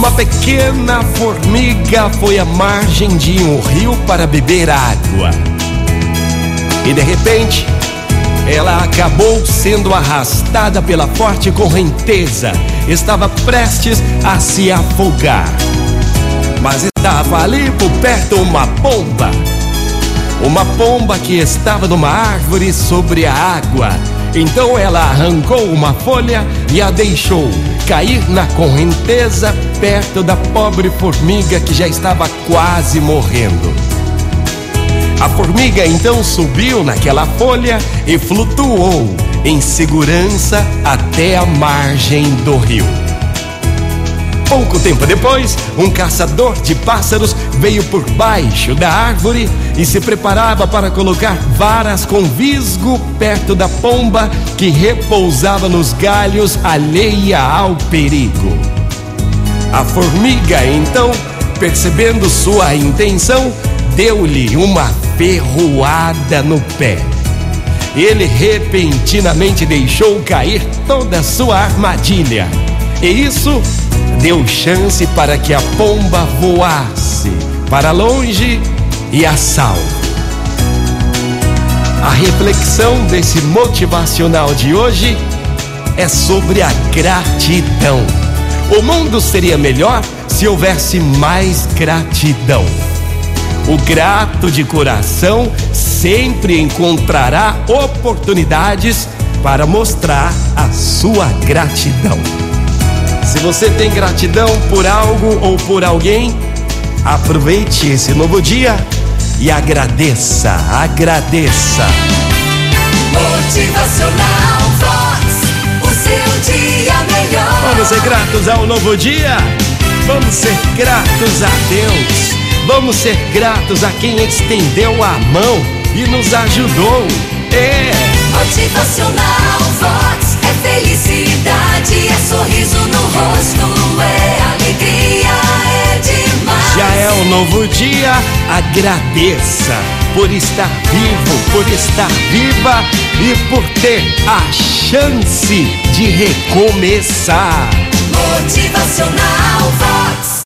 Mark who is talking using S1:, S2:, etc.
S1: Uma pequena formiga foi à margem de um rio para beber água. E de repente, ela acabou sendo arrastada pela forte correnteza. Estava prestes a se afogar. Mas estava ali por perto uma pomba. Uma pomba que estava numa árvore sobre a água. Então ela arrancou uma folha e a deixou cair na correnteza perto da pobre formiga que já estava quase morrendo. A formiga então subiu naquela folha e flutuou em segurança até a margem do rio. Pouco tempo depois, um caçador de pássaros veio por baixo da árvore e se preparava para colocar varas com visgo perto da pomba que repousava nos galhos alheia ao perigo. A formiga, então, percebendo sua intenção, deu-lhe uma ferroada no pé. Ele repentinamente deixou cair toda a sua armadilha. E isso deu chance para que a pomba voasse para longe e a salvo. A reflexão desse motivacional de hoje é sobre a gratidão. O mundo seria melhor se houvesse mais gratidão. O grato de coração sempre encontrará oportunidades para mostrar a sua gratidão. Você tem gratidão por algo ou por alguém, aproveite esse novo dia e agradeça, agradeça.
S2: Motivacional Vox, o seu dia melhor.
S1: Vamos ser gratos ao novo dia, vamos ser gratos a Deus, vamos ser gratos a quem estendeu a mão e nos ajudou. É.
S2: Motivacional Vox é felicidade, rosto, é alegria, é demais.
S1: Já é um novo dia, agradeça por estar vivo, por estar viva e por ter a chance de recomeçar.
S2: Motivacional Vox.